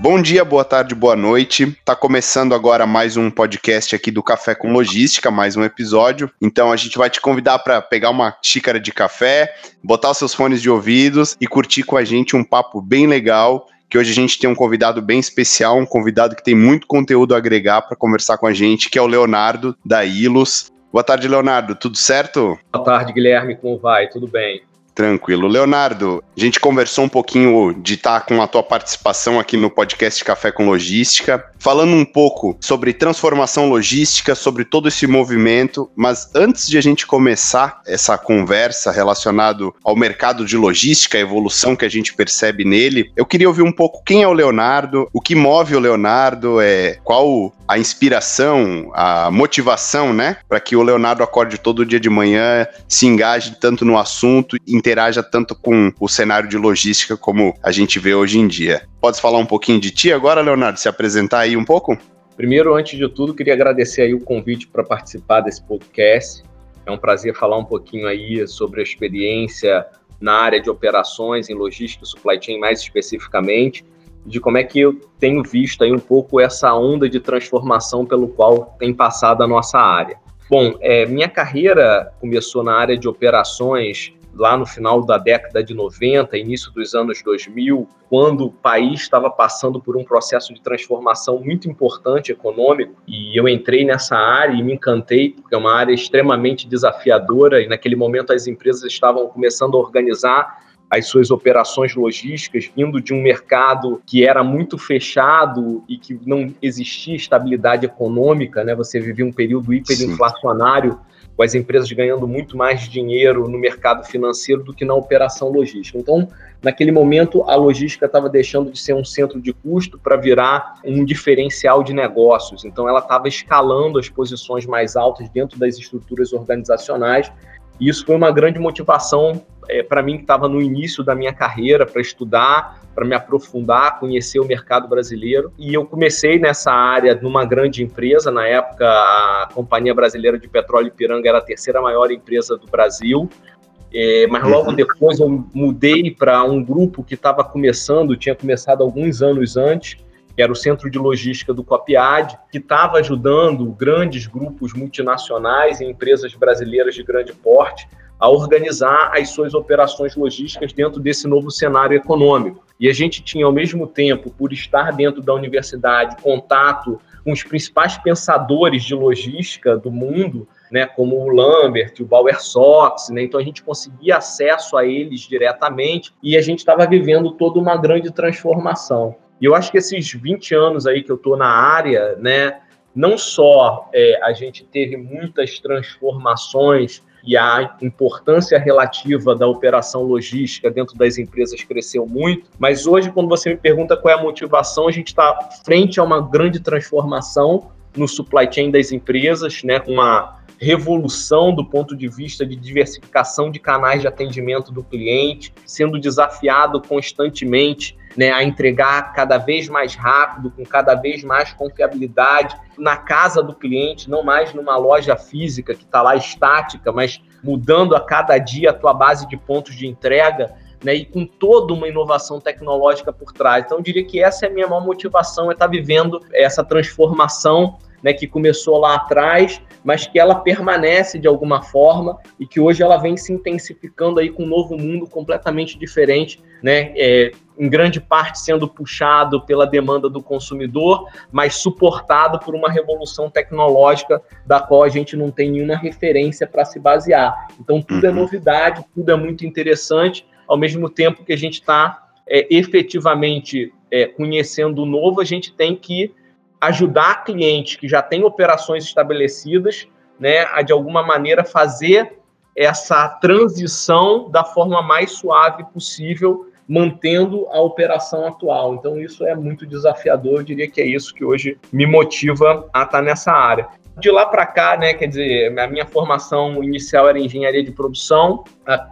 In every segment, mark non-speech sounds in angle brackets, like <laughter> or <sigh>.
Bom dia, boa tarde, boa noite. Tá começando agora mais um podcast aqui do Café com Logística, mais um episódio. Então a gente vai te convidar para pegar uma xícara de café, botar os seus fones de ouvidos e curtir com a gente um papo bem legal que hoje a gente tem um convidado bem especial, um convidado que tem muito conteúdo a agregar para conversar com a gente, que é o Leonardo da Ilus. Boa tarde, Leonardo. Tudo certo? Boa tarde, Guilherme. Como vai? Tudo bem? Tranquilo. Leonardo, a gente conversou um pouquinho de estar com a tua participação aqui no podcast Café com Logística, falando um pouco sobre transformação logística, sobre todo esse movimento, mas antes de a gente começar essa conversa relacionada ao mercado de logística, a evolução que a gente percebe nele, eu queria ouvir um pouco quem é o Leonardo, o que move o Leonardo, é qual a inspiração, a motivação, né, para que o Leonardo acorde todo dia de manhã, se engaje tanto no assunto, interaja tanto com o cenário de logística como a gente vê hoje em dia. Podes falar um pouquinho de ti agora, Leonardo? Se apresentar aí um pouco? Primeiro, antes de tudo, queria agradecer aí o convite para participar desse podcast. É um prazer falar um pouquinho aí sobre a experiência na área de operações em logística supply chain mais especificamente, de como é que eu tenho visto aí um pouco essa onda de transformação pelo qual tem passado a nossa área. Bom, é, minha carreira começou na área de operações lá no final da década de 90, início dos anos 2000, quando o país estava passando por um processo de transformação muito importante econômico, e eu entrei nessa área e me encantei, porque é uma área extremamente desafiadora, e naquele momento as empresas estavam começando a organizar as suas operações logísticas, vindo de um mercado que era muito fechado e que não existia estabilidade econômica, né? Você vivia um período hiperinflacionário Sim com as empresas ganhando muito mais dinheiro no mercado financeiro do que na operação logística. Então, naquele momento, a logística estava deixando de ser um centro de custo para virar um diferencial de negócios. Então, ela estava escalando as posições mais altas dentro das estruturas organizacionais. E isso foi uma grande motivação é, para mim que estava no início da minha carreira para estudar para me aprofundar, conhecer o mercado brasileiro. E eu comecei nessa área numa grande empresa. Na época, a Companhia Brasileira de Petróleo Ipiranga era a terceira maior empresa do Brasil. É, mas logo uhum. depois eu mudei para um grupo que estava começando, tinha começado alguns anos antes, que era o Centro de Logística do Copiad, que estava ajudando grandes grupos multinacionais e empresas brasileiras de grande porte a organizar as suas operações logísticas dentro desse novo cenário econômico. E a gente tinha, ao mesmo tempo, por estar dentro da universidade, contato com os principais pensadores de logística do mundo, né, como o Lambert, o Bauer Sox, né, então a gente conseguia acesso a eles diretamente e a gente estava vivendo toda uma grande transformação. E eu acho que esses 20 anos aí que eu estou na área, né, não só é, a gente teve muitas transformações e a importância relativa da operação logística dentro das empresas cresceu muito. Mas hoje, quando você me pergunta qual é a motivação, a gente está frente a uma grande transformação no supply chain das empresas, né, com uma revolução do ponto de vista de diversificação de canais de atendimento do cliente, sendo desafiado constantemente né, a entregar cada vez mais rápido, com cada vez mais confiabilidade, na casa do cliente, não mais numa loja física que está lá estática, mas mudando a cada dia a tua base de pontos de entrega. Né, e com toda uma inovação tecnológica por trás. Então, eu diria que essa é a minha maior motivação, é estar tá vivendo essa transformação né, que começou lá atrás, mas que ela permanece de alguma forma e que hoje ela vem se intensificando aí com um novo mundo completamente diferente, né, é, em grande parte sendo puxado pela demanda do consumidor, mas suportado por uma revolução tecnológica da qual a gente não tem nenhuma referência para se basear. Então tudo é uhum. novidade, tudo é muito interessante, ao mesmo tempo que a gente está é, efetivamente é, conhecendo o novo, a gente tem que ajudar clientes que já têm operações estabelecidas, né, a de alguma maneira fazer essa transição da forma mais suave possível, mantendo a operação atual. Então, isso é muito desafiador, eu diria que é isso que hoje me motiva a estar nessa área. De lá para cá, né, quer dizer, a minha formação inicial era engenharia de produção,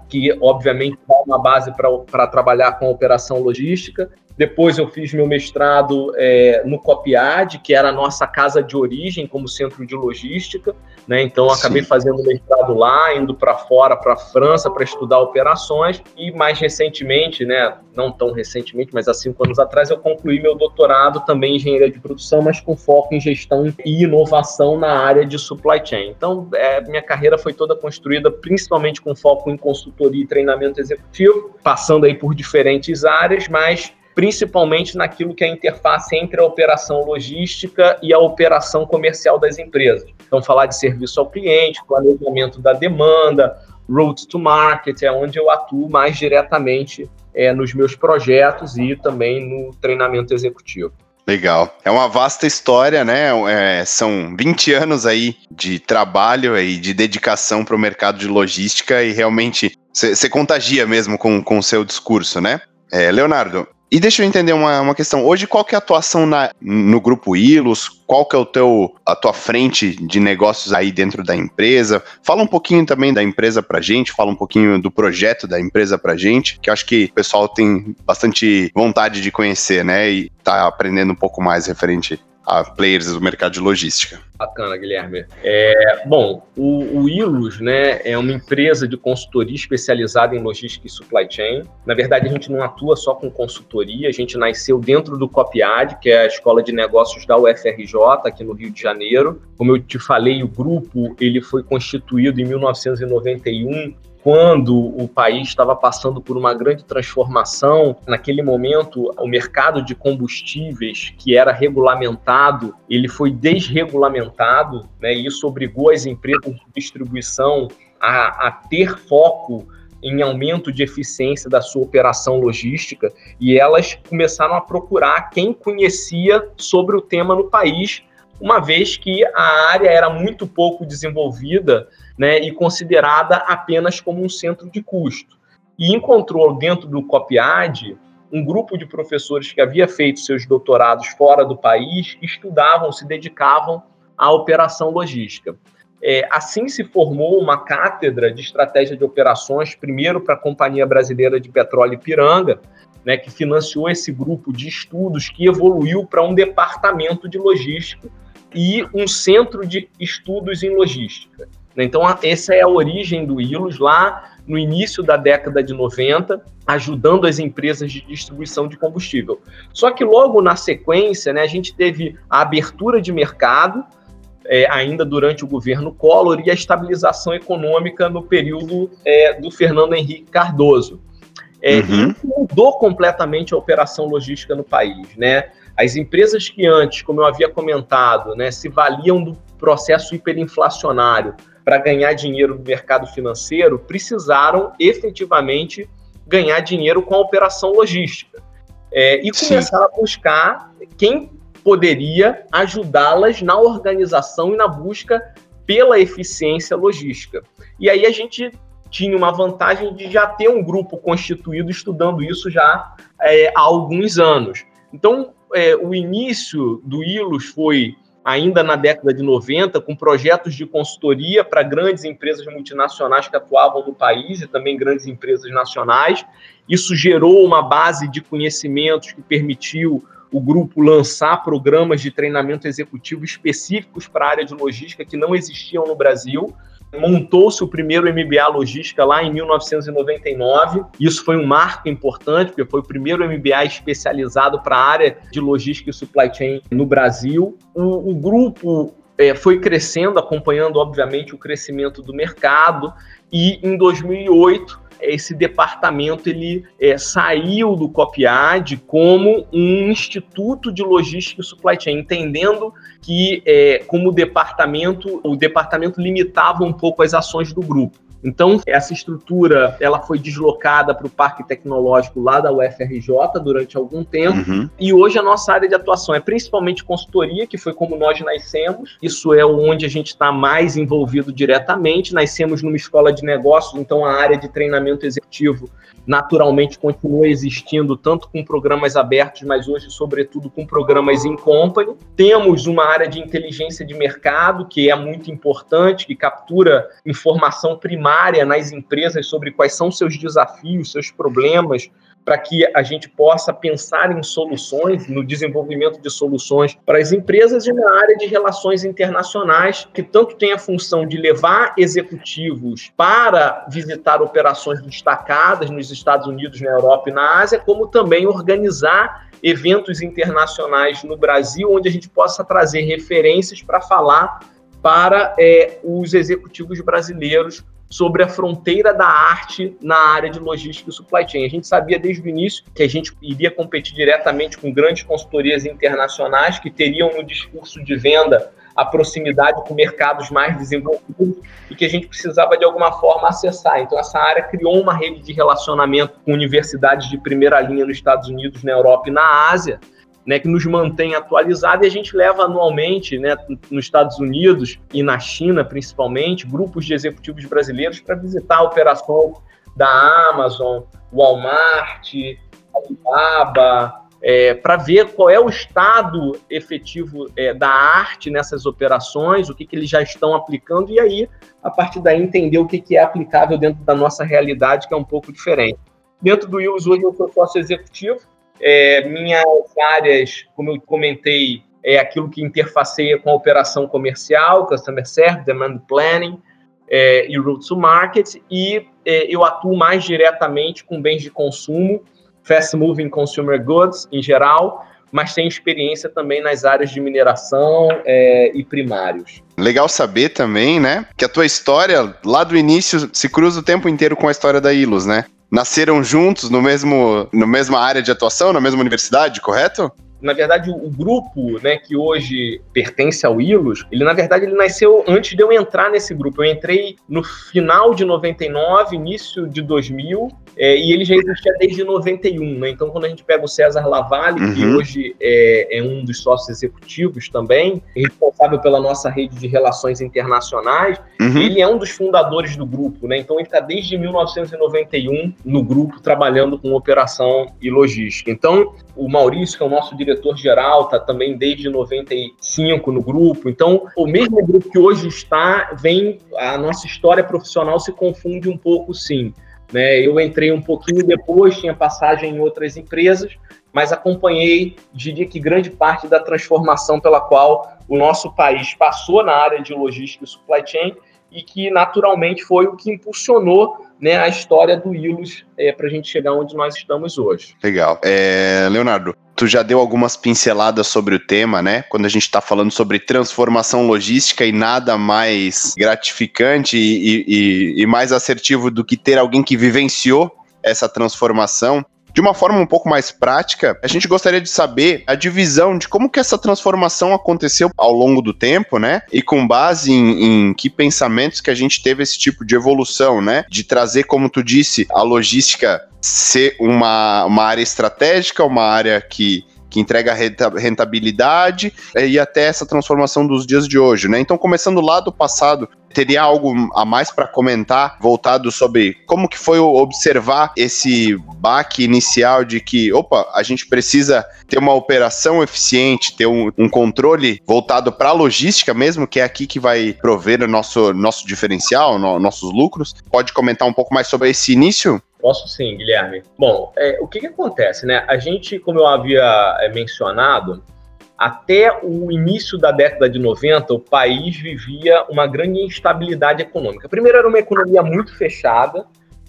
que obviamente dá uma base para trabalhar com operação logística. Depois eu fiz meu mestrado é, no Copiad, que era a nossa casa de origem como centro de logística. Né? Então, acabei Sim. fazendo mestrado lá, indo para fora, para a França, para estudar operações. E mais recentemente, né, não tão recentemente, mas há cinco anos atrás, eu concluí meu doutorado também em engenharia de produção, mas com foco em gestão e inovação na área de supply chain. Então, é, minha carreira foi toda construída principalmente com foco em consultoria e treinamento executivo, passando aí por diferentes áreas, mas principalmente naquilo que é a interface entre a operação logística e a operação comercial das empresas. Então, falar de serviço ao cliente, planejamento da demanda, route to market, é onde eu atuo mais diretamente é, nos meus projetos e também no treinamento executivo. Legal. É uma vasta história, né? É, são 20 anos aí de trabalho e de dedicação para o mercado de logística e realmente você contagia mesmo com o seu discurso, né? É, Leonardo, e deixa eu entender uma, uma questão. Hoje, qual que é a atuação na, no grupo Ilus? Qual que é o teu, a tua frente de negócios aí dentro da empresa? Fala um pouquinho também da empresa pra gente, fala um pouquinho do projeto da empresa pra gente, que eu acho que o pessoal tem bastante vontade de conhecer, né? E tá aprendendo um pouco mais referente a players do mercado de logística. Bacana, Guilherme. É, bom, o, o Ilus né, é uma empresa de consultoria especializada em logística e supply chain. Na verdade, a gente não atua só com consultoria, a gente nasceu dentro do COPIAD, que é a Escola de Negócios da UFRJ, aqui no Rio de Janeiro. Como eu te falei, o grupo ele foi constituído em 1991 quando o país estava passando por uma grande transformação, naquele momento o mercado de combustíveis que era regulamentado, ele foi desregulamentado, né? E isso obrigou as empresas de distribuição a, a ter foco em aumento de eficiência da sua operação logística e elas começaram a procurar quem conhecia sobre o tema no país, uma vez que a área era muito pouco desenvolvida né, e considerada apenas como um centro de custo. E encontrou dentro do COPIAD um grupo de professores que havia feito seus doutorados fora do país, estudavam, se dedicavam à operação logística. É, assim se formou uma cátedra de estratégia de operações, primeiro para a Companhia Brasileira de Petróleo Ipiranga, né, que financiou esse grupo de estudos que evoluiu para um departamento de logística e um centro de estudos em logística. Né? Então, essa é a origem do ILOS lá no início da década de 90, ajudando as empresas de distribuição de combustível. Só que logo na sequência, né, a gente teve a abertura de mercado, é, ainda durante o governo Collor, e a estabilização econômica no período é, do Fernando Henrique Cardoso. É, uhum. mudou completamente a operação logística no país. Né? As empresas que antes, como eu havia comentado, né, se valiam do processo hiperinflacionário para ganhar dinheiro no mercado financeiro, precisaram efetivamente ganhar dinheiro com a operação logística. É, e começaram a buscar quem poderia ajudá-las na organização e na busca pela eficiência logística. E aí a gente tinha uma vantagem de já ter um grupo constituído estudando isso já é, há alguns anos. Então, é, o início do ILUS foi ainda na década de 90, com projetos de consultoria para grandes empresas multinacionais que atuavam no país e também grandes empresas nacionais. Isso gerou uma base de conhecimentos que permitiu o grupo lançar programas de treinamento executivo específicos para a área de logística que não existiam no Brasil montou-se o primeiro MBA Logística lá em 1999. Isso foi um marco importante, porque foi o primeiro MBA especializado para a área de logística e supply chain no Brasil. O, o grupo é, foi crescendo, acompanhando, obviamente, o crescimento do mercado, e em 2008 esse departamento ele é, saiu do COPIAD como um instituto de logística e supply chain, entendendo que é, como departamento, o departamento limitava um pouco as ações do grupo. Então, essa estrutura ela foi deslocada para o Parque Tecnológico lá da UFRJ durante algum tempo. Uhum. E hoje a nossa área de atuação é principalmente consultoria, que foi como nós nascemos. Isso é onde a gente está mais envolvido diretamente. Nascemos numa escola de negócios, então a área de treinamento executivo naturalmente continua existindo, tanto com programas abertos, mas hoje, sobretudo, com programas in company. Temos uma área de inteligência de mercado, que é muito importante, que captura informação primária primária nas empresas sobre quais são seus desafios, seus problemas, para que a gente possa pensar em soluções, no desenvolvimento de soluções para as empresas e na área de relações internacionais, que tanto tem a função de levar executivos para visitar operações destacadas nos Estados Unidos, na Europa e na Ásia, como também organizar eventos internacionais no Brasil, onde a gente possa trazer referências para falar para é, os executivos brasileiros sobre a fronteira da arte na área de logística e supply chain. A gente sabia desde o início que a gente iria competir diretamente com grandes consultorias internacionais que teriam no discurso de venda a proximidade com mercados mais desenvolvidos e que a gente precisava de alguma forma acessar. Então essa área criou uma rede de relacionamento com universidades de primeira linha nos Estados Unidos, na Europa e na Ásia, né, que nos mantém atualizados e a gente leva anualmente, né, nos Estados Unidos e na China principalmente, grupos de executivos brasileiros para visitar a operação da Amazon, Walmart, Alibaba, é, para ver qual é o estado efetivo é, da arte nessas operações, o que, que eles já estão aplicando, e aí, a partir daí, entender o que, que é aplicável dentro da nossa realidade, que é um pouco diferente. Dentro do IUS, hoje eu sou sócio executivo, é, minhas áreas, como eu comentei, é aquilo que interfaceia com a operação comercial, Customer Service, Demand Planning é, e Route to Market, e é, eu atuo mais diretamente com bens de consumo, Fast Moving Consumer Goods em geral, mas tenho experiência também nas áreas de mineração é, e primários. Legal saber também, né, que a tua história lá do início se cruza o tempo inteiro com a história da Ilus, né? Nasceram juntos no mesmo, na mesma área de atuação, na mesma universidade, correto? Na verdade, o grupo, né, que hoje pertence ao Ilus, ele na verdade ele nasceu antes de eu entrar nesse grupo. Eu entrei no final de 99, início de 2000, é, e ele já existia desde 91, né? Então, quando a gente pega o César Lavalle, uhum. que hoje é, é, um dos sócios executivos também, responsável pela nossa rede de relações internacionais, uhum. ele é um dos fundadores do grupo, né? Então, ele está desde 1991 no grupo, trabalhando com operação e logística. Então, o Maurício, que é o nosso diretor-geral, está também desde 95 no grupo. Então, o mesmo grupo que hoje está, vem, a nossa história profissional se confunde um pouco, sim. Né? Eu entrei um pouquinho depois, tinha passagem em outras empresas, mas acompanhei, diria que grande parte da transformação pela qual o nosso país passou na área de logística e supply chain e que naturalmente foi o que impulsionou né, a história do Ilus é, para a gente chegar onde nós estamos hoje. Legal. É, Leonardo, tu já deu algumas pinceladas sobre o tema, né? Quando a gente está falando sobre transformação logística e nada mais gratificante e, e, e mais assertivo do que ter alguém que vivenciou essa transformação. De uma forma um pouco mais prática, a gente gostaria de saber a divisão de como que essa transformação aconteceu ao longo do tempo, né? E com base em, em que pensamentos que a gente teve esse tipo de evolução, né? De trazer, como tu disse, a logística ser uma, uma área estratégica, uma área que que entrega rentabilidade e até essa transformação dos dias de hoje, né? Então, começando lá do passado, teria algo a mais para comentar voltado sobre como que foi observar esse baque inicial de que, opa, a gente precisa ter uma operação eficiente, ter um, um controle voltado para a logística mesmo, que é aqui que vai prover o nosso, nosso diferencial, no, nossos lucros. Pode comentar um pouco mais sobre esse início? Posso sim, Guilherme. Bom, é, o que, que acontece, né? A gente, como eu havia é, mencionado, até o início da década de 90, o país vivia uma grande instabilidade econômica. Primeiro, era uma economia muito fechada,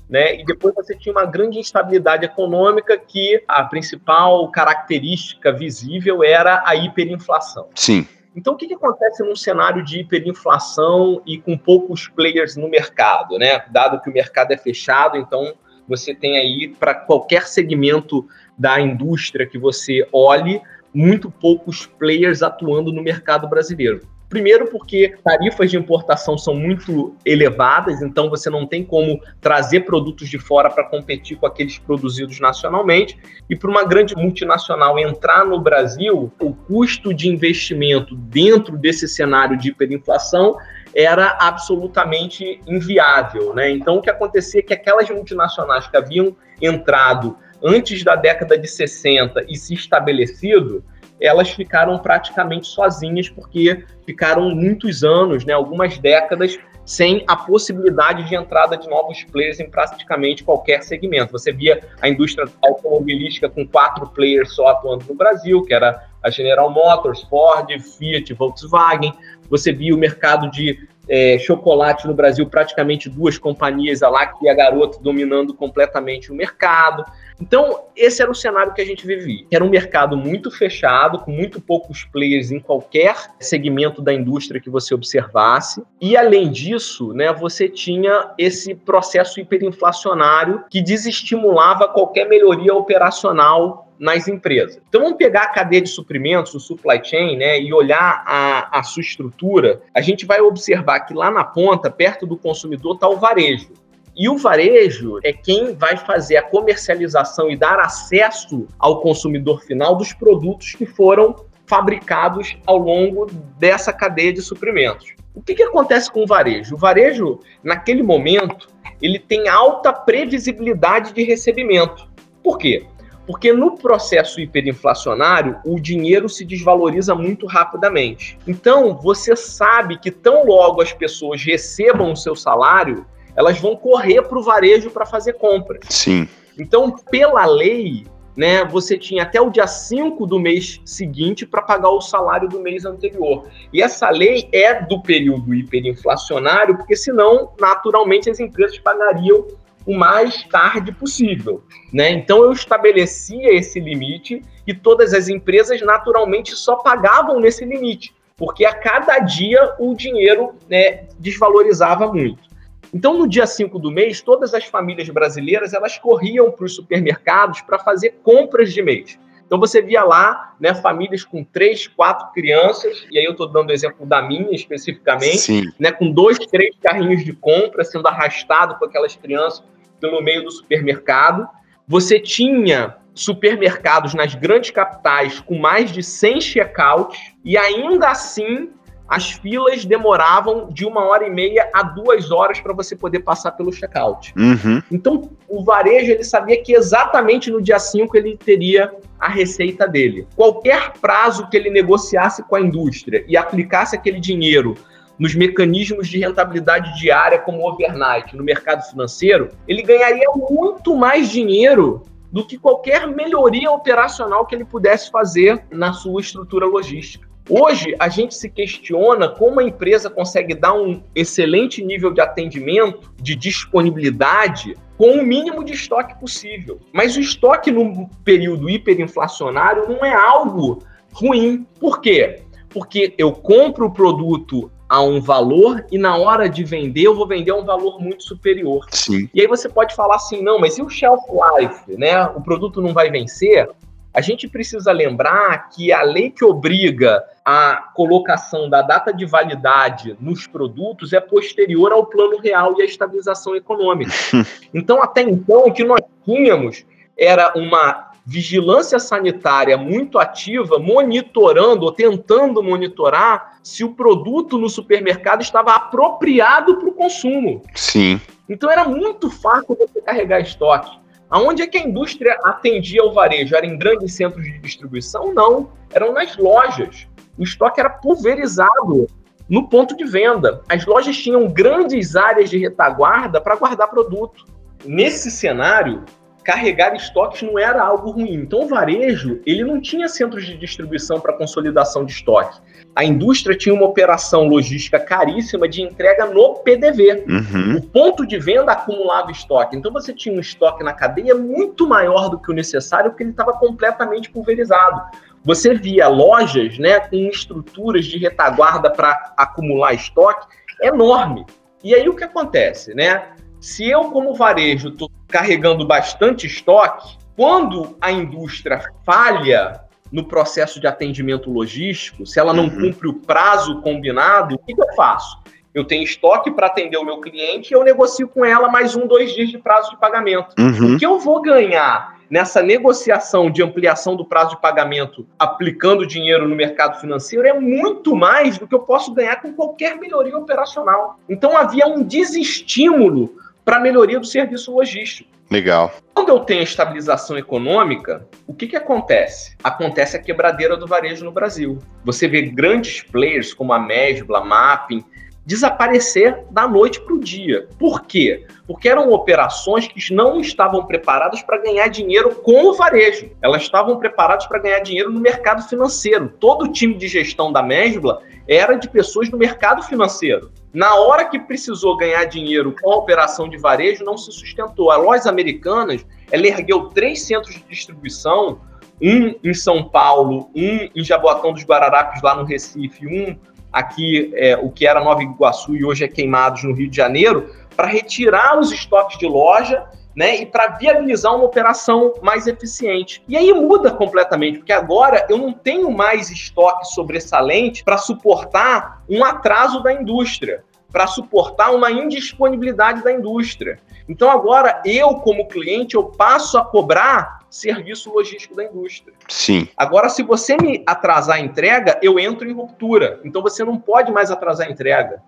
né? E depois você tinha uma grande instabilidade econômica que a principal característica visível era a hiperinflação. Sim. Então, o que, que acontece num cenário de hiperinflação e com poucos players no mercado, né? Dado que o mercado é fechado, então você tem aí para qualquer segmento da indústria que você olhe, muito poucos players atuando no mercado brasileiro. Primeiro, porque tarifas de importação são muito elevadas, então você não tem como trazer produtos de fora para competir com aqueles produzidos nacionalmente. E para uma grande multinacional entrar no Brasil, o custo de investimento dentro desse cenário de hiperinflação era absolutamente inviável. Né? Então, o que acontecia é que aquelas multinacionais que haviam entrado antes da década de 60 e se estabelecido, elas ficaram praticamente sozinhas, porque ficaram muitos anos, né, algumas décadas, sem a possibilidade de entrada de novos players em praticamente qualquer segmento. Você via a indústria automobilística com quatro players só atuando no Brasil, que era a General Motors, Ford, Fiat, Volkswagen. Você via o mercado de é, chocolate no Brasil, praticamente duas companhias, a Lacta e a Garoto, dominando completamente o mercado. Então, esse era o cenário que a gente vivia. Era um mercado muito fechado, com muito poucos players em qualquer segmento da indústria que você observasse. E, além disso, né, você tinha esse processo hiperinflacionário que desestimulava qualquer melhoria operacional nas empresas. Então vamos pegar a cadeia de suprimentos, o supply chain, né, e olhar a, a sua estrutura. A gente vai observar que lá na ponta, perto do consumidor, está o varejo. E o varejo é quem vai fazer a comercialização e dar acesso ao consumidor final dos produtos que foram fabricados ao longo dessa cadeia de suprimentos. O que, que acontece com o varejo? O varejo, naquele momento, ele tem alta previsibilidade de recebimento. Por quê? Porque no processo hiperinflacionário, o dinheiro se desvaloriza muito rapidamente. Então, você sabe que tão logo as pessoas recebam o seu salário, elas vão correr para o varejo para fazer compras. Sim. Então, pela lei, né, você tinha até o dia 5 do mês seguinte para pagar o salário do mês anterior. E essa lei é do período hiperinflacionário, porque senão, naturalmente, as empresas pagariam o mais tarde possível. Né? Então eu estabelecia esse limite e todas as empresas naturalmente só pagavam nesse limite, porque a cada dia o dinheiro né, desvalorizava muito. Então, no dia 5 do mês, todas as famílias brasileiras elas corriam para os supermercados para fazer compras de mês. Então você via lá, né, famílias com três, quatro crianças, e aí eu estou dando o exemplo da minha especificamente, Sim. né, com dois, três carrinhos de compra sendo arrastado com aquelas crianças pelo meio do supermercado. Você tinha supermercados nas grandes capitais com mais de 100 checkouts e ainda assim as filas demoravam de uma hora e meia a duas horas para você poder passar pelo checkout. Uhum. Então, o varejo ele sabia que exatamente no dia 5 ele teria a receita dele. Qualquer prazo que ele negociasse com a indústria e aplicasse aquele dinheiro nos mecanismos de rentabilidade diária como overnight no mercado financeiro, ele ganharia muito mais dinheiro do que qualquer melhoria operacional que ele pudesse fazer na sua estrutura logística. Hoje, a gente se questiona como a empresa consegue dar um excelente nível de atendimento, de disponibilidade, com o mínimo de estoque possível. Mas o estoque no período hiperinflacionário não é algo ruim. Por quê? Porque eu compro o produto a um valor e na hora de vender eu vou vender a um valor muito superior. Sim. E aí você pode falar assim, não, mas e o shelf life, né? O produto não vai vencer? A gente precisa lembrar que a lei que obriga a colocação da data de validade nos produtos é posterior ao plano real e à estabilização econômica. <laughs> Então, até então, o que nós tínhamos era uma vigilância sanitária muito ativa, monitorando ou tentando monitorar se o produto no supermercado estava apropriado para o consumo. Sim. Então era muito fácil você carregar estoque. Aonde é que a indústria atendia ao varejo? Era em grandes centros de distribuição? Não, eram nas lojas o estoque era pulverizado no ponto de venda. As lojas tinham grandes áreas de retaguarda para guardar produto. Nesse cenário, carregar estoques não era algo ruim. Então, o varejo ele não tinha centros de distribuição para consolidação de estoque. A indústria tinha uma operação logística caríssima de entrega no PDV. Uhum. O ponto de venda acumulava estoque. Então, você tinha um estoque na cadeia muito maior do que o necessário, porque ele estava completamente pulverizado. Você via lojas né, com estruturas de retaguarda para acumular estoque enorme. E aí o que acontece? Né? Se eu, como varejo, estou carregando bastante estoque, quando a indústria falha no processo de atendimento logístico, se ela não uhum. cumpre o prazo combinado, o que, eu faço? Eu tenho estoque para atender o meu cliente e eu negocio com ela mais um, dois dias de prazo de pagamento. Uhum. O que eu vou ganhar nessa negociação de ampliação do prazo de pagamento aplicando dinheiro no mercado financeiro é muito mais do que eu posso ganhar com qualquer melhoria operacional. Então havia um desestímulo para a melhoria do serviço logístico. Legal. Quando eu tenho estabilização econômica, o que, que acontece? Acontece a quebradeira do varejo no Brasil. Você vê grandes players como a Mesbla, a Mapping, desaparecer da noite para o dia. Por quê? Porque eram operações que não estavam preparadas para ganhar dinheiro com o varejo. Elas estavam preparadas para ganhar dinheiro no mercado financeiro. Todo o time de gestão da Mesbla era de pessoas do mercado financeiro. Na hora que precisou ganhar dinheiro com a operação de varejo, não se sustentou. A Lojas Americanas, ela ergueu três centros de distribuição, um em São Paulo, um em Jaboatão dos Guararapes, lá no Recife, um aqui, é, o que era Nova Iguaçu e hoje é Queimados, no Rio de Janeiro, para retirar os estoques de loja né, e para viabilizar uma operação mais eficiente. E aí muda completamente, porque agora eu não tenho mais estoque sobressalente para suportar um atraso da indústria, para suportar uma indisponibilidade da indústria. Então agora eu, como cliente, eu passo a cobrar serviço logístico da indústria. Sim. Agora, se você me atrasar a entrega, eu entro em ruptura. Então você não pode mais atrasar a entrega.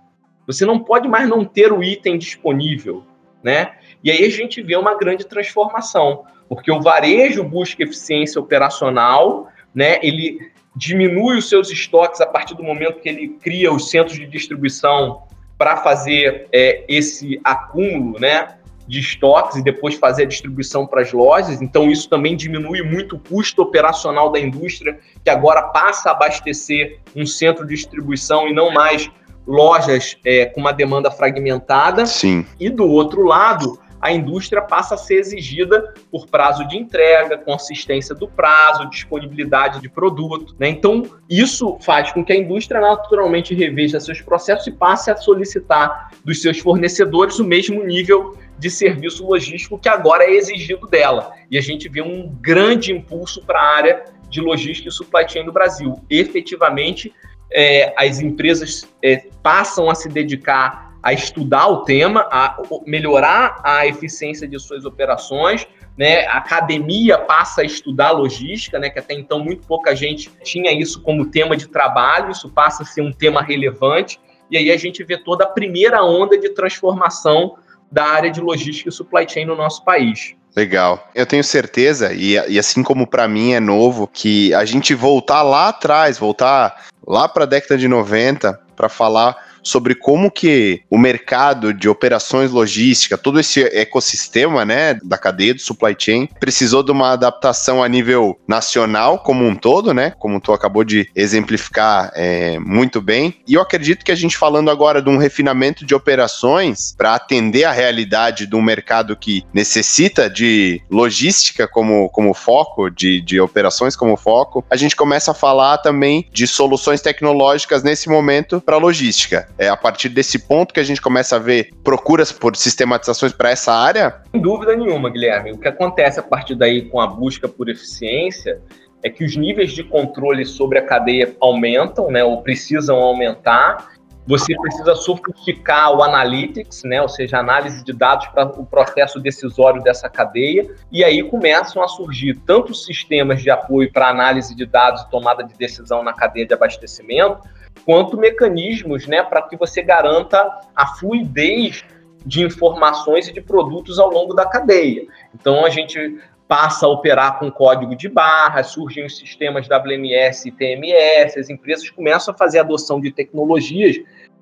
Você não pode mais não ter o item disponível, né? E aí a gente vê uma grande transformação, porque o varejo busca eficiência operacional, né? Ele diminui os seus estoques a partir do momento que ele cria os centros de distribuição para fazer é, esse acúmulo, né? de estoques e depois fazer a distribuição para as lojas. Então, isso também diminui muito o custo operacional da indústria, que agora passa a abastecer um centro de distribuição e não mais lojas é, com uma demanda fragmentada. Sim. E do outro lado, a indústria passa a ser exigida por prazo de entrega, consistência do prazo, disponibilidade de produto. Né? Então, isso faz com que a indústria naturalmente reveja seus processos e passe a solicitar dos seus fornecedores o mesmo nível de serviço logístico que agora é exigido dela. E a gente vê um grande impulso para a área de logística e supply chain no Brasil. Efetivamente, é, as empresas é, passam a se dedicar a estudar o tema, a melhorar a eficiência de suas operações, né? A academia passa a estudar logística, né? Que até então muito pouca gente tinha isso como tema de trabalho, isso passa a ser um tema relevante. E aí a gente vê toda a primeira onda de transformação da área de logística e supply chain no nosso país. Legal. Eu tenho certeza, e, e assim como para mim é novo, que a gente voltar lá atrás, voltar lá para a década de 90, para falar sobre como que o mercado de operações logística, todo esse ecossistema, né, da cadeia do supply chain, precisou de uma adaptação a nível nacional como um todo, né, como tu acabou de exemplificar é, muito bem. E eu acredito que a gente falando agora de um refinamento de operações para atender a realidade de um mercado que necessita de logística como, como foco, de, de operações como foco, a gente começa a falar também de soluções tecnológicas nesse momento para logística. É a partir desse ponto que a gente começa a ver procuras por sistematizações para essa área? Sem dúvida nenhuma, Guilherme. O que acontece a partir daí com a busca por eficiência é que os níveis de controle sobre a cadeia aumentam, né, ou precisam aumentar. Você precisa sofisticar o analytics, né, ou seja, análise de dados para o processo decisório dessa cadeia, e aí começam a surgir tanto sistemas de apoio para análise de dados e tomada de decisão na cadeia de abastecimento, quanto mecanismos né, para que você garanta a fluidez de informações e de produtos ao longo da cadeia. Então, a gente passa a operar com código de barras, surgem os sistemas WMS e TMS, as empresas começam a fazer adoção de tecnologias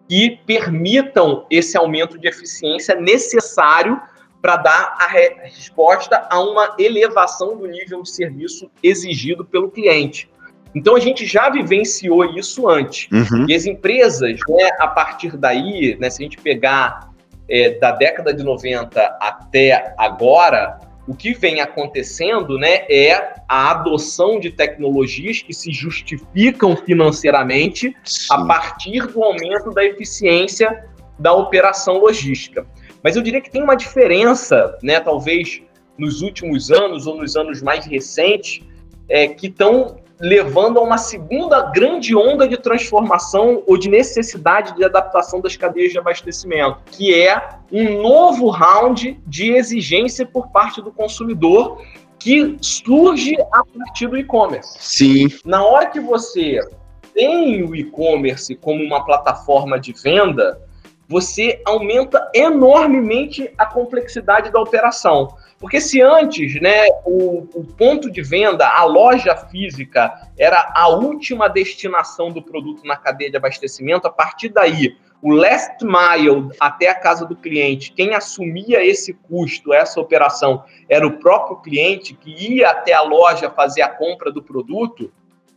que permitam esse aumento de eficiência necessário para dar a resposta a uma elevação do nível de serviço exigido pelo cliente. Então a gente já vivenciou isso antes. Uhum. E as empresas, né, a partir daí, né, se a gente pegar é, da década de 90 até agora, o que vem acontecendo né, é a adoção de tecnologias que se justificam financeiramente Sim. a partir do aumento da eficiência da operação logística. Mas eu diria que tem uma diferença, né, talvez nos últimos anos ou nos anos mais recentes, é, que estão levando a uma segunda grande onda de transformação ou de necessidade de adaptação das cadeias de abastecimento, que é um novo round de exigência por parte do consumidor que surge a partir do e-commerce. Sim. Na hora que você tem o e-commerce como uma plataforma de venda, você aumenta enormemente a complexidade da operação. Porque se antes, né, o, o, ponto de venda, a loja física, era a última destinação do produto na cadeia de abastecimento, a partir daí o last mile até a casa do cliente, quem assumia esse custo, essa operação, era o próprio cliente que ia até a loja fazer a compra do produto.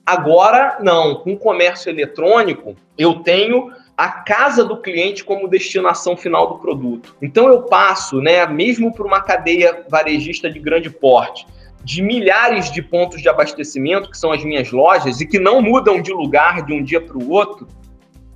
Agora, não, com o comércio eletrônico, eu tenho a casa do cliente como destinação final do produto. Então eu passo, né, mesmo por uma cadeia varejista de grande porte, de milhares de pontos de abastecimento, que são as minhas lojas, e que não mudam de lugar de um dia para o outro,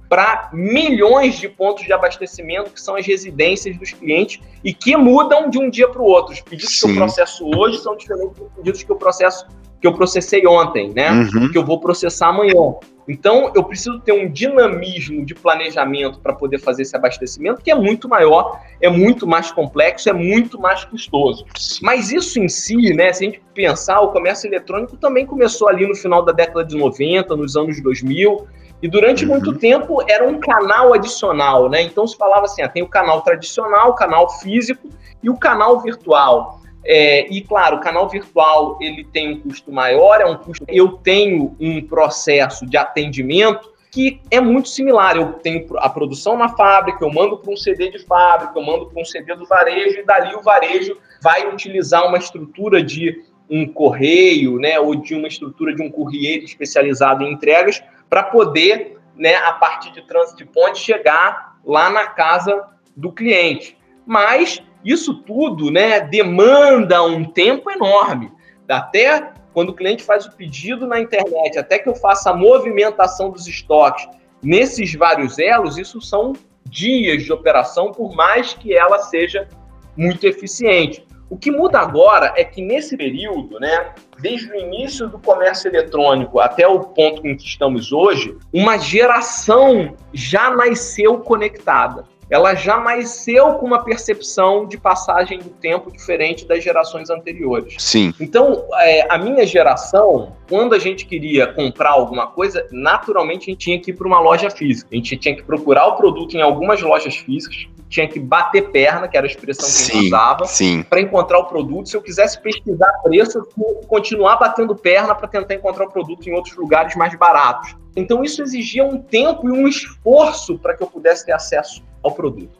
para milhões de pontos de abastecimento, que são as residências dos clientes, e que mudam de um dia para o outro. Os pedidos Sim. que eu processo hoje são diferentes dos pedidos que eu processo que eu processei ontem, né? Uhum. Que eu vou processar amanhã. Então, eu preciso ter um dinamismo de planejamento para poder fazer esse abastecimento, que é muito maior, é muito mais complexo, é muito mais custoso. Mas isso em si, né, se a gente pensar, o comércio eletrônico também começou ali no final da década de 90, nos anos 2000, e durante uhum. muito tempo era um canal adicional, né? Então se falava assim, ah, tem o canal tradicional, o canal físico e o canal virtual. É, e claro, o canal virtual ele tem um custo maior, é um custo. Eu tenho um processo de atendimento que é muito similar. Eu tenho a produção na fábrica, eu mando para um CD de fábrica, eu mando para um CD do varejo, e dali o varejo vai utilizar uma estrutura de um correio, né, ou de uma estrutura de um courrier especializado em entregas para poder, né, a partir de transit point, chegar lá na casa do cliente. Mas isso tudo né, demanda um tempo enorme. Até quando o cliente faz o pedido na internet, até que eu faça a movimentação dos estoques nesses vários elos, isso são dias de operação, por mais que ela seja muito eficiente. O que muda agora é que nesse período, né, desde o início do comércio eletrônico até o ponto em que estamos hoje, uma geração já nasceu conectada ela já nasceu com uma percepção de passagem do tempo diferente das gerações anteriores. Sim. Então, é, a minha geração, quando a gente queria comprar alguma coisa, naturalmente a gente tinha que ir para uma loja física. A gente tinha que procurar o produto em algumas lojas físicas, tinha que bater perna, que era a expressão que sim, a gente usava, para encontrar o produto. Se eu quisesse pesquisar preço, eu tinha que continuar batendo perna para tentar encontrar o produto em outros lugares mais baratos. Então, isso exigia um tempo e um esforço para que eu pudesse ter acesso ao produto.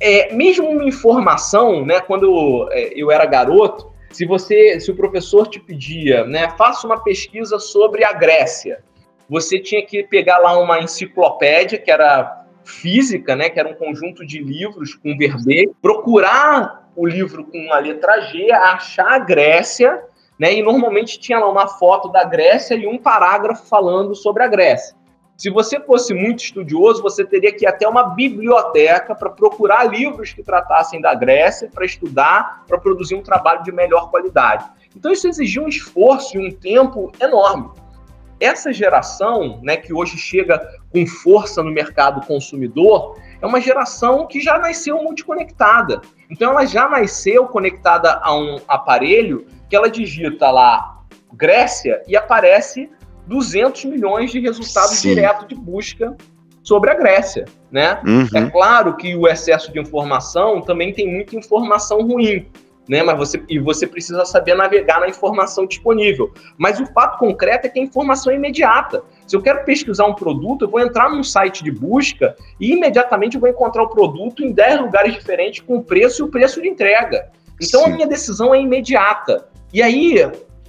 É, mesmo uma informação, né, quando eu, é, eu era garoto, se você, se o professor te pedia, né, faça uma pesquisa sobre a Grécia, você tinha que pegar lá uma enciclopédia que era física, né, que era um conjunto de livros com verbete, procurar o livro com a letra G, achar a Grécia, né, e normalmente tinha lá uma foto da Grécia e um parágrafo falando sobre a Grécia. Se você fosse muito estudioso, você teria que ir até uma biblioteca para procurar livros que tratassem da Grécia, para estudar, para produzir um trabalho de melhor qualidade. Então isso exigia um esforço e um tempo enorme. Essa geração, né, que hoje chega com força no mercado consumidor, é uma geração que já nasceu multiconectada. Então ela já nasceu conectada a um aparelho que ela digita lá Grécia e aparece 200 milhões de resultados Sim. diretos de busca sobre a Grécia, né? Uhum. É claro que o excesso de informação também tem muita informação ruim, né? Mas você e você precisa saber navegar na informação disponível. Mas o fato concreto é que a informação é imediata. Se eu quero pesquisar um produto, eu vou entrar num site de busca e imediatamente eu vou encontrar o produto em 10 lugares diferentes com o preço e o preço de entrega. Então Sim. a minha decisão é imediata. E aí,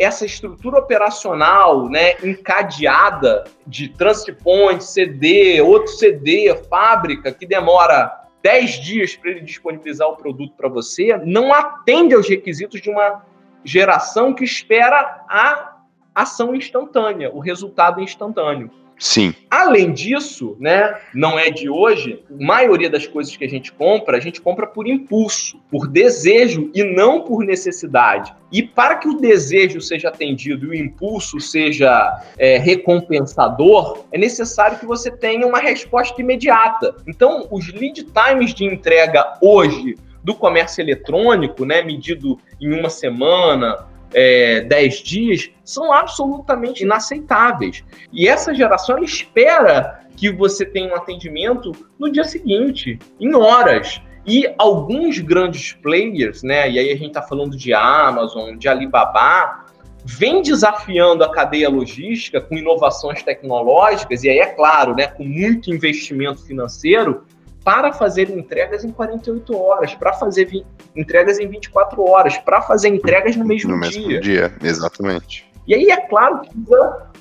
essa estrutura operacional né, encadeada de transit point, CD, outro CD, fábrica, que demora 10 dias para ele disponibilizar o produto para você, não atende aos requisitos de uma geração que espera a ação instantânea, o resultado instantâneo. Sim. Além disso, né, não é de hoje, a maioria das coisas que a gente compra, a gente compra por impulso, por desejo e não por necessidade. E para que o desejo seja atendido e o impulso seja é, recompensador, é necessário que você tenha uma resposta imediata. Então, os lead times de entrega hoje do comércio eletrônico, né, medido em uma semana, é, 10 dias são absolutamente inaceitáveis. E essa geração espera que você tenha um atendimento no dia seguinte, em horas. E alguns grandes players, né, e aí a gente está falando de Amazon, de Alibaba, vem desafiando a cadeia logística com inovações tecnológicas, e aí é claro, né, com muito investimento financeiro, para fazer entregas em 48 horas, para fazer entregas em 24 horas, para fazer entregas no mesmo no dia. No mesmo dia, exatamente. E aí, é claro que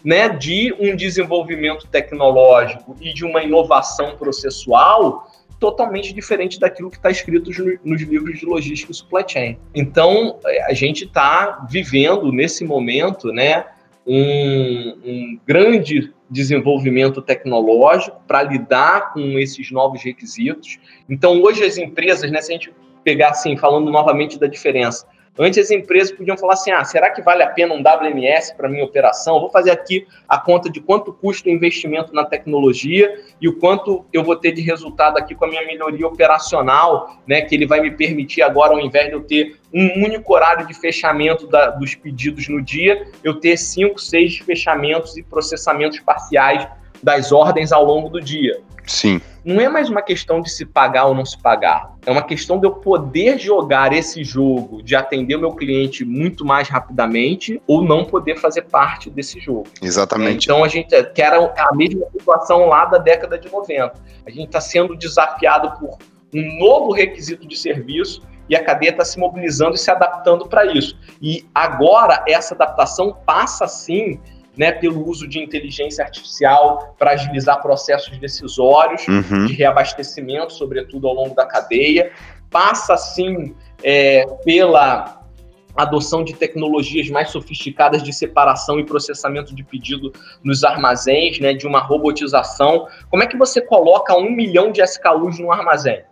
né, de um desenvolvimento tecnológico e de uma inovação processual totalmente diferente daquilo que está escrito nos livros de logística e supply chain. Então, é, a gente está vivendo nesse momento, né, um, um grande desenvolvimento tecnológico para lidar com esses novos requisitos. Então, hoje as empresas, né, se a gente pegar assim, falando novamente da diferença, Antes as empresas podiam falar assim: ah, será que vale a pena um WMS para minha operação? Vou fazer aqui a conta de quanto custa o investimento na tecnologia e o quanto eu vou ter de resultado aqui com a minha melhoria operacional, né? Que ele vai me permitir agora, ao invés de eu ter um único horário de fechamento da, dos pedidos no dia, eu ter cinco, seis fechamentos e processamentos parciais das ordens ao longo do dia. Sim. Não é mais uma questão de se pagar ou não se pagar. É uma questão de eu poder jogar esse jogo, de atender o meu cliente muito mais rapidamente ou não poder fazer parte desse jogo. Exatamente. Então a gente quer a mesma situação lá da década de 90. A gente está sendo desafiado por um novo requisito de serviço e a cadeia está se mobilizando e se adaptando para isso. E agora essa adaptação passa sim né, pelo uso de inteligência artificial para agilizar processos decisórios, uhum. de reabastecimento, sobretudo ao longo da cadeia. Passa, sim, é, pela adoção de tecnologias mais sofisticadas de separação e processamento de pedido nos armazéns, né, de uma robotização. Como é que você coloca um milhão de SKUs no armazém?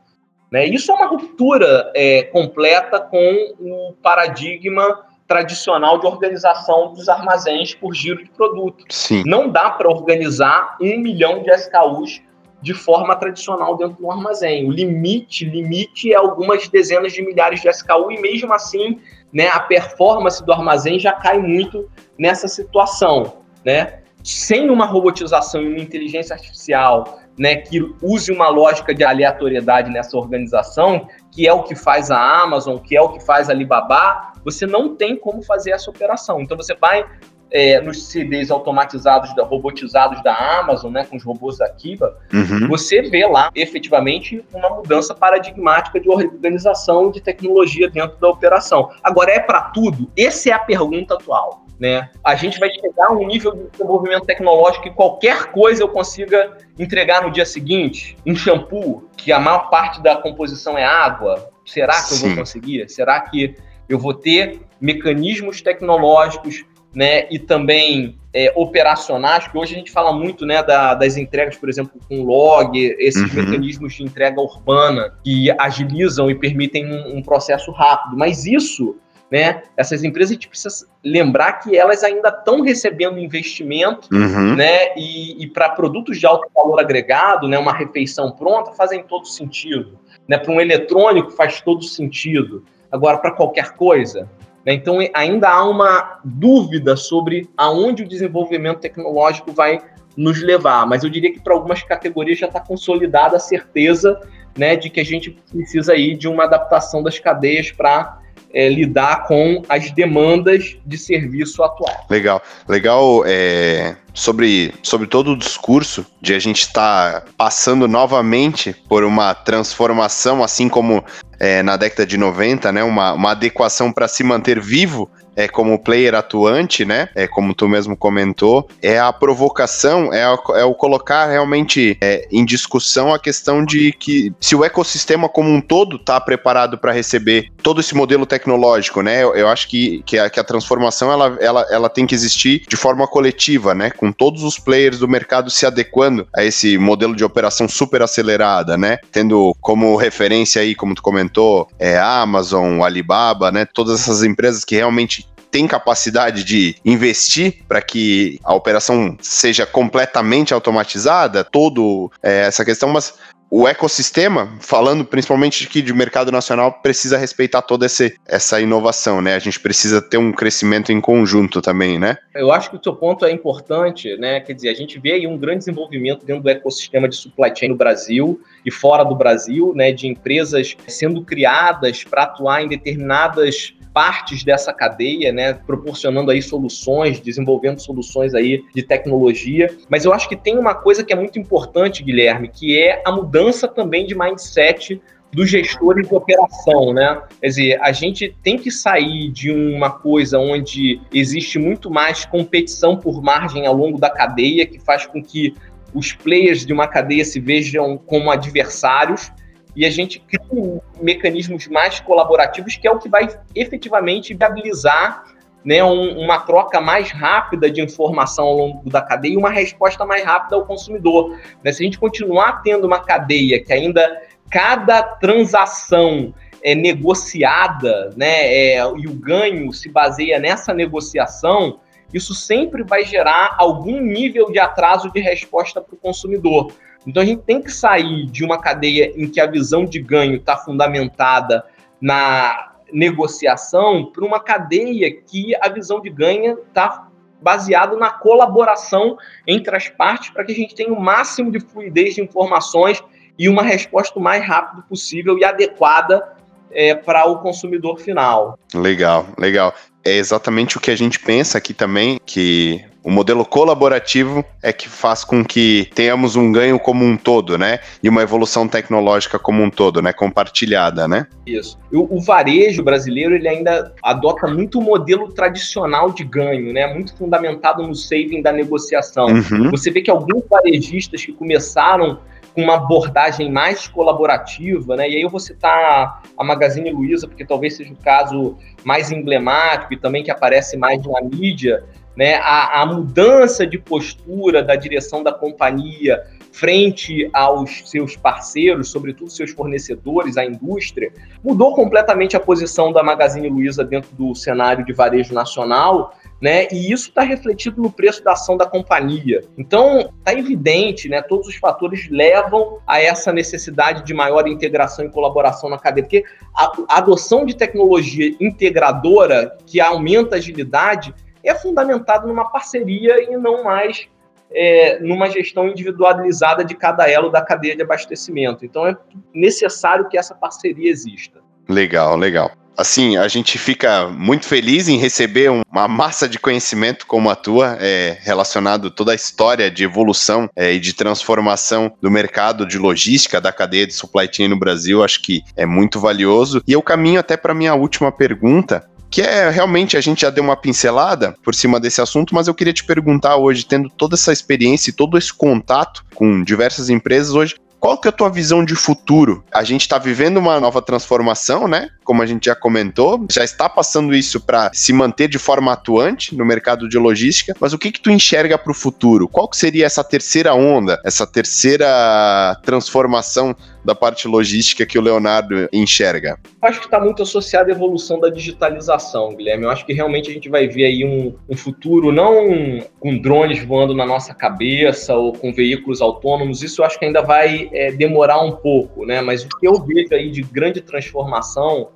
Né, isso é uma ruptura é, completa com o paradigma tradicional de organização dos armazéns por giro de produto. Sim. Não dá para organizar um milhão de SKUs de forma tradicional dentro do armazém. O limite, limite é algumas dezenas de milhares de SKU e mesmo assim, né, a performance do armazém já cai muito nessa situação, né? Sem uma robotização e uma inteligência artificial, né, que use uma lógica de aleatoriedade nessa organização, que é o que faz a Amazon, que é o que faz a Alibaba, você não tem como fazer essa operação. Então você vai é, nos CDs automatizados, da, robotizados da Amazon, né, com os robôs da Kiva, uhum. você vê lá efetivamente uma mudança paradigmática de organização de tecnologia dentro da operação. Agora, é para tudo? Essa é a pergunta atual. Né? A gente vai chegar a um nível de desenvolvimento tecnológico que qualquer coisa eu consiga entregar no dia seguinte. Um shampoo, que a maior parte da composição é água. Será que Sim. eu vou conseguir? Será que eu vou ter mecanismos tecnológicos né, e também é, operacionais, que hoje a gente fala muito né, da, das entregas, por exemplo, com log, esses uhum. mecanismos de entrega urbana que agilizam e permitem um, um processo rápido. Mas isso né? Essas empresas a gente precisa lembrar que elas ainda estão recebendo investimento, uhum. né? E, e para produtos de alto valor agregado, né? Uma refeição pronta fazem todo sentido, né? Para um eletrônico faz todo sentido. Agora para qualquer coisa, né? então ainda há uma dúvida sobre aonde o desenvolvimento tecnológico vai nos levar. Mas eu diria que para algumas categorias já está consolidada a certeza, né? De que a gente precisa aí de uma adaptação das cadeias para é, lidar com as demandas de serviço atual. Legal, legal. É, sobre, sobre todo o discurso de a gente estar tá passando novamente por uma transformação, assim como é, na década de 90, né, uma, uma adequação para se manter vivo é, como player atuante, né? É, como tu mesmo comentou, é a provocação, é, a, é o colocar realmente é, em discussão a questão de que se o ecossistema como um todo está preparado para receber todo esse modelo tecnológico, né? Eu, eu acho que, que, a, que a transformação ela, ela, ela tem que existir de forma coletiva, né? Com todos os players do mercado se adequando a esse modelo de operação super acelerada, né? Tendo como referência aí, como tu comentou, é Amazon, Alibaba, né? Todas essas empresas que realmente tem capacidade de investir para que a operação seja completamente automatizada, todo é, essa questão, mas o ecossistema, falando principalmente aqui de mercado nacional, precisa respeitar toda esse, essa inovação, né? A gente precisa ter um crescimento em conjunto também, né? Eu acho que o seu ponto é importante, né? Quer dizer, a gente vê aí um grande desenvolvimento dentro do ecossistema de supply chain no Brasil e fora do Brasil, né? De empresas sendo criadas para atuar em determinadas partes dessa cadeia, né, proporcionando aí soluções, desenvolvendo soluções aí de tecnologia. Mas eu acho que tem uma coisa que é muito importante, Guilherme, que é a mudança mudança também de mindset dos gestores de operação, né? Quer dizer, a gente tem que sair de uma coisa onde existe muito mais competição por margem ao longo da cadeia, que faz com que os players de uma cadeia se vejam como adversários e a gente cria mecanismos mais colaborativos, que é o que vai efetivamente viabilizar né, um, uma troca mais rápida de informação ao longo da cadeia e uma resposta mais rápida ao consumidor. Né? Se a gente continuar tendo uma cadeia que ainda cada transação é negociada, né, é, e o ganho se baseia nessa negociação, isso sempre vai gerar algum nível de atraso de resposta para o consumidor. Então a gente tem que sair de uma cadeia em que a visão de ganho está fundamentada na negociação para uma cadeia que a visão de ganho está baseada na colaboração entre as partes para que a gente tenha o máximo de fluidez de informações e uma resposta o mais rápido possível e adequada é, para o consumidor final. Legal, legal. É exatamente o que a gente pensa aqui também, que o modelo colaborativo é que faz com que tenhamos um ganho como um todo, né? E uma evolução tecnológica como um todo, né? Compartilhada, né? Isso. O, o varejo brasileiro, ele ainda adota muito o modelo tradicional de ganho, né? Muito fundamentado no saving da negociação. Uhum. Você vê que alguns varejistas que começaram com uma abordagem mais colaborativa, né? E aí eu vou citar a Magazine Luiza, porque talvez seja o caso mais emblemático e também que aparece mais na mídia, né? A, a mudança de postura da direção da companhia frente aos seus parceiros, sobretudo seus fornecedores, a indústria, mudou completamente a posição da Magazine Luiza dentro do cenário de varejo nacional né? E isso está refletido no preço da ação da companhia. Então, está evidente, né? Todos os fatores levam a essa necessidade de maior integração e colaboração na cadeia, porque a adoção de tecnologia integradora que aumenta a agilidade é fundamentada numa parceria e não mais é, numa gestão individualizada de cada elo da cadeia de abastecimento. Então, é necessário que essa parceria exista. Legal, legal assim, a gente fica muito feliz em receber uma massa de conhecimento como a tua, é, relacionado toda a história de evolução é, e de transformação do mercado de logística da cadeia de supply chain no Brasil. Acho que é muito valioso. E eu caminho até para minha última pergunta, que é realmente a gente já deu uma pincelada por cima desse assunto, mas eu queria te perguntar hoje, tendo toda essa experiência e todo esse contato com diversas empresas hoje, qual que é a tua visão de futuro? A gente está vivendo uma nova transformação, né? Como a gente já comentou, já está passando isso para se manter de forma atuante no mercado de logística, mas o que que tu enxerga para o futuro? Qual que seria essa terceira onda, essa terceira transformação da parte logística que o Leonardo enxerga? Acho que está muito associado à evolução da digitalização, Guilherme. Eu acho que realmente a gente vai ver aí um, um futuro não com drones voando na nossa cabeça ou com veículos autônomos. Isso eu acho que ainda vai é, demorar um pouco, né? Mas o que eu vejo aí de grande transformação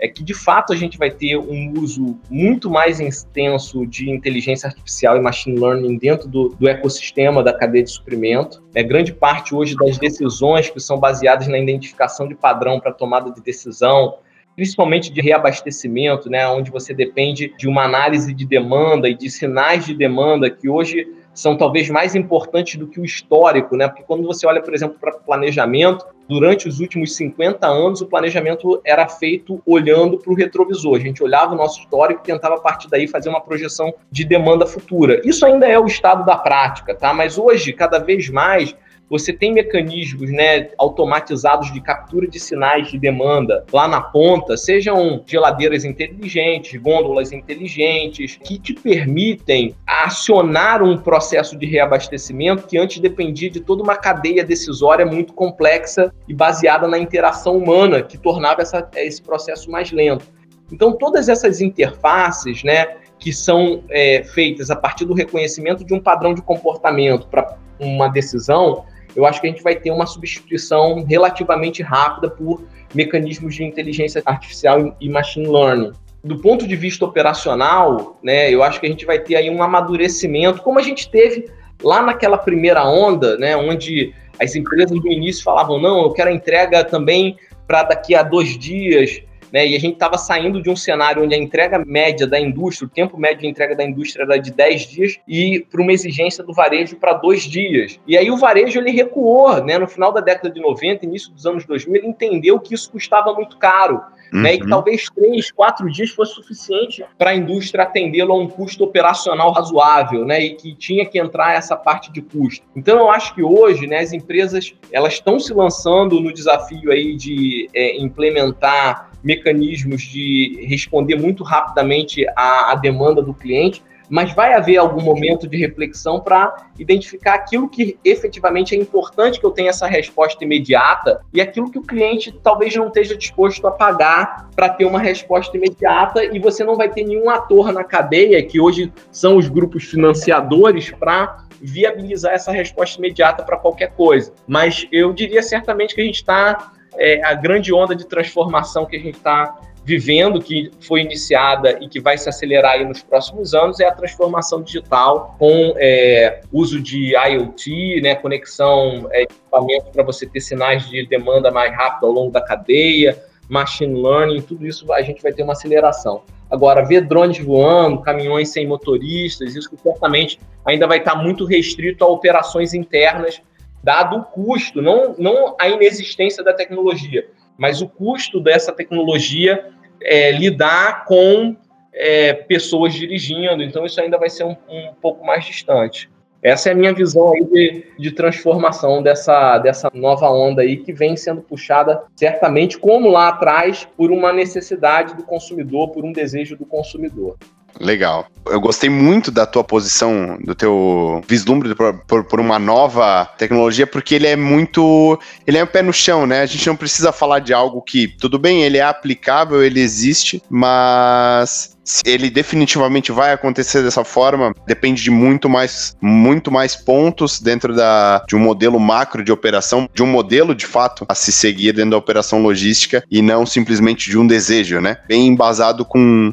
é que de fato a gente vai ter um uso muito mais extenso de inteligência artificial e machine learning dentro do, do ecossistema da cadeia de suprimento. É, grande parte hoje das decisões que são baseadas na identificação de padrão para tomada de decisão, principalmente de reabastecimento, né, onde você depende de uma análise de demanda e de sinais de demanda que hoje são talvez mais importantes do que o histórico, né? Porque quando você olha, por exemplo, para planejamento, durante os últimos 50 anos, o planejamento era feito olhando para o retrovisor. A gente olhava o nosso histórico e tentava, a partir daí, fazer uma projeção de demanda futura. Isso ainda é o estado da prática, tá? Mas hoje, cada vez mais, você tem mecanismos né, automatizados de captura de sinais de demanda lá na ponta, sejam geladeiras inteligentes, gôndolas inteligentes, que te permitem acionar um processo de reabastecimento que antes dependia de toda uma cadeia decisória muito complexa e baseada na interação humana, que tornava essa, esse processo mais lento. Então, todas essas interfaces, né, que são é, feitas a partir do reconhecimento de um padrão de comportamento para uma decisão, eu acho que a gente vai ter uma substituição relativamente rápida por mecanismos de inteligência artificial e machine learning. Do ponto de vista operacional, né, eu acho que a gente vai ter aí um amadurecimento, como a gente teve lá naquela primeira onda, né, onde as empresas no início falavam, não, eu quero a entrega também para daqui a dois dias, né? E a gente estava saindo de um cenário onde a entrega média da indústria, o tempo médio de entrega da indústria era de 10 dias e para uma exigência do varejo para dois dias. E aí o varejo ele recuou, né? No final da década de 90, início dos anos 2000, ele entendeu que isso custava muito caro. Uhum. Né, e que uhum. talvez três, quatro dias fosse suficiente para a indústria atendê-lo a um custo operacional razoável, né, e que tinha que entrar essa parte de custo. Então, eu acho que hoje, né, as empresas elas estão se lançando no desafio aí de é, implementar mecanismos de responder muito rapidamente à, à demanda do cliente, mas vai haver algum momento de reflexão para identificar aquilo que efetivamente é importante que eu tenha essa resposta imediata e aquilo que o cliente talvez não esteja disposto a pagar para ter uma resposta imediata e você não vai ter nenhum ator na cadeia, que hoje são os grupos financiadores, para viabilizar essa resposta imediata para qualquer coisa. Mas eu diria certamente que a gente está, é, a grande onda de transformação que a gente está vivendo, que foi iniciada e que vai se acelerar aí nos próximos anos, é a transformação digital com é, uso de IoT, né, conexão é, de equipamentos para você ter sinais de demanda mais rápido ao longo da cadeia, machine learning, tudo isso a gente vai ter uma aceleração. Agora, ver drones voando, caminhões sem motoristas, isso certamente ainda vai estar muito restrito a operações internas, dado o custo, não, não a inexistência da tecnologia, mas o custo dessa tecnologia é, lidar com é, pessoas dirigindo, então isso ainda vai ser um, um, pouco mais distante. Essa é a minha visão aí de, de transformação dessa, dessa nova onda aí que vem sendo puxada certamente, como lá atrás, por uma necessidade do consumidor, por um desejo do consumidor. Legal. Eu gostei muito da tua posição, do teu vislumbre por, por, por, uma nova tecnologia, porque ele é muito. Ele é um pé no chão, né? A gente não precisa falar de algo que, tudo bem, ele é aplicável, ele existe, mas ele definitivamente vai acontecer dessa forma, depende de muito mais, muito mais pontos dentro da, de um modelo macro de operação, de um modelo de fato a se seguir dentro da operação logística e não simplesmente de um desejo, né? Bem embasado com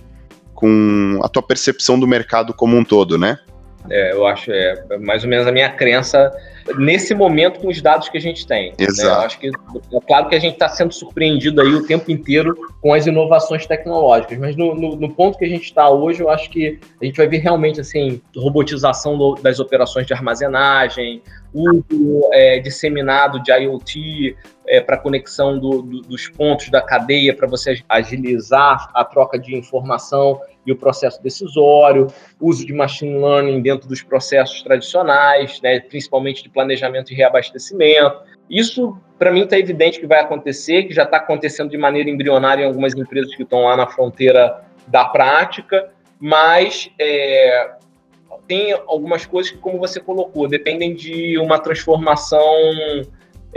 com a tua percepção do mercado como um todo, né? É, eu acho, é mais ou menos a minha crença nesse momento com os dados que a gente tem. Exato. Né? Eu acho que é claro que a gente está sendo surpreendido aí o tempo inteiro com as inovações tecnológicas, mas no, no, no ponto que a gente está hoje, eu acho que a gente vai ver realmente assim robotização do, das operações de armazenagem, uso é, disseminado de IoT é, para conexão do, do, dos pontos da cadeia para você agilizar a troca de informação e o processo decisório, uso de machine learning dentro dos processos tradicionais, né, principalmente de planejamento e reabastecimento. Isso, para mim, está evidente que vai acontecer, que já está acontecendo de maneira embrionária em algumas empresas que estão lá na fronteira da prática, mas é, tem algumas coisas que, como você colocou, dependem de uma transformação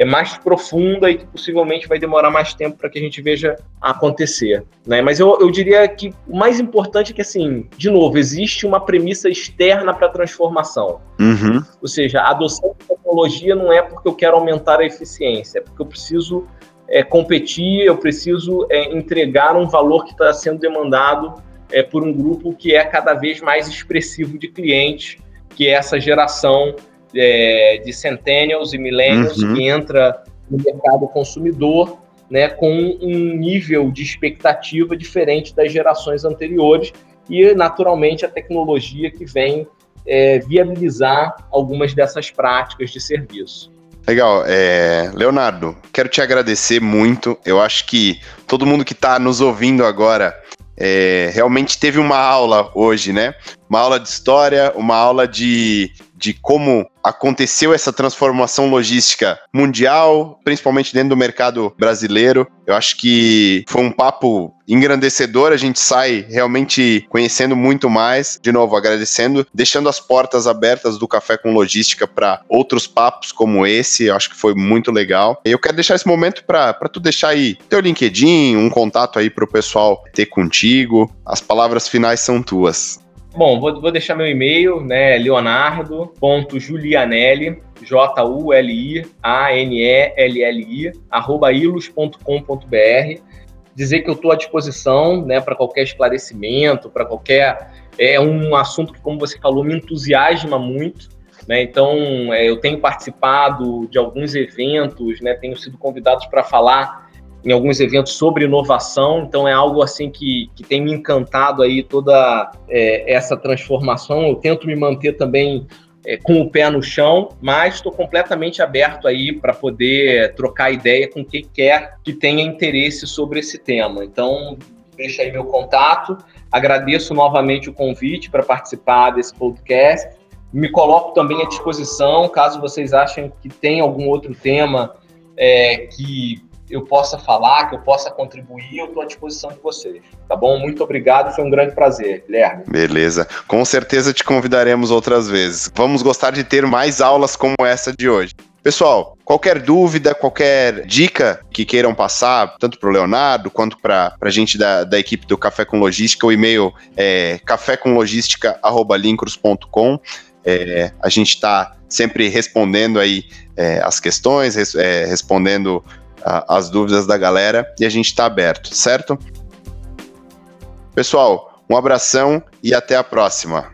é mais profunda e que possivelmente vai demorar mais tempo para que a gente veja acontecer. Né? Mas eu, eu diria que o mais importante é que, assim, de novo, existe uma premissa externa para a transformação. Uhum. Ou seja, a adoção de tecnologia não é porque eu quero aumentar a eficiência, é porque eu preciso é, competir, eu preciso é, entregar um valor que está sendo demandado é, por um grupo que é cada vez mais expressivo de clientes, que é essa geração é, de centennials e millennials uhum. que entra no mercado consumidor né, com um nível de expectativa diferente das gerações anteriores e, naturalmente, a tecnologia que vem é, viabilizar algumas dessas práticas de serviço. Legal. É, Leonardo, quero te agradecer muito. Eu acho que todo mundo que está nos ouvindo agora é, realmente teve uma aula hoje, né? Uma aula de história, uma aula de de como aconteceu essa transformação logística mundial, principalmente dentro do mercado brasileiro. Eu acho que foi um papo engrandecedor, a gente sai realmente conhecendo muito mais. De novo, agradecendo, deixando as portas abertas do Café com Logística para outros papos como esse, eu acho que foi muito legal. E eu quero deixar esse momento para tu deixar aí teu LinkedIn, um contato aí para o pessoal ter contigo. As palavras finais são tuas. Bom, vou, vou deixar meu e-mail, né? leonardo.julianelli, J-U-L-I-A-N-E-L-L-I, arroba ilus.com.br. Dizer que eu estou à disposição, né, para qualquer esclarecimento, para qualquer. É um assunto que, como você falou, me entusiasma muito. Né? Então, é, eu tenho participado de alguns eventos, né? tenho sido convidado para falar em alguns eventos sobre inovação, então é algo assim que, que tem me encantado aí toda é, essa transformação. Eu tento me manter também é, com o pé no chão, mas estou completamente aberto aí para poder trocar ideia com quem quer que tenha interesse sobre esse tema. Então, deixa aí meu contato. Agradeço novamente o convite para participar desse podcast. Me coloco também à disposição, caso vocês achem que tem algum outro tema é, que eu possa falar, que eu possa contribuir, eu estou à disposição de vocês. Tá bom? Muito obrigado, foi um grande prazer, Guilherme. Beleza. Com certeza te convidaremos outras vezes. Vamos gostar de ter mais aulas como essa de hoje. Pessoal, qualquer dúvida, qualquer dica que queiram passar, tanto para o Leonardo quanto para a gente da, da equipe do Café com Logística, o e-mail é cafécomlogística.lincros.com. É, a gente está sempre respondendo aí é, as questões, res, é, respondendo a, as dúvidas da galera e a gente está aberto, certo? Pessoal, um abração e até a próxima.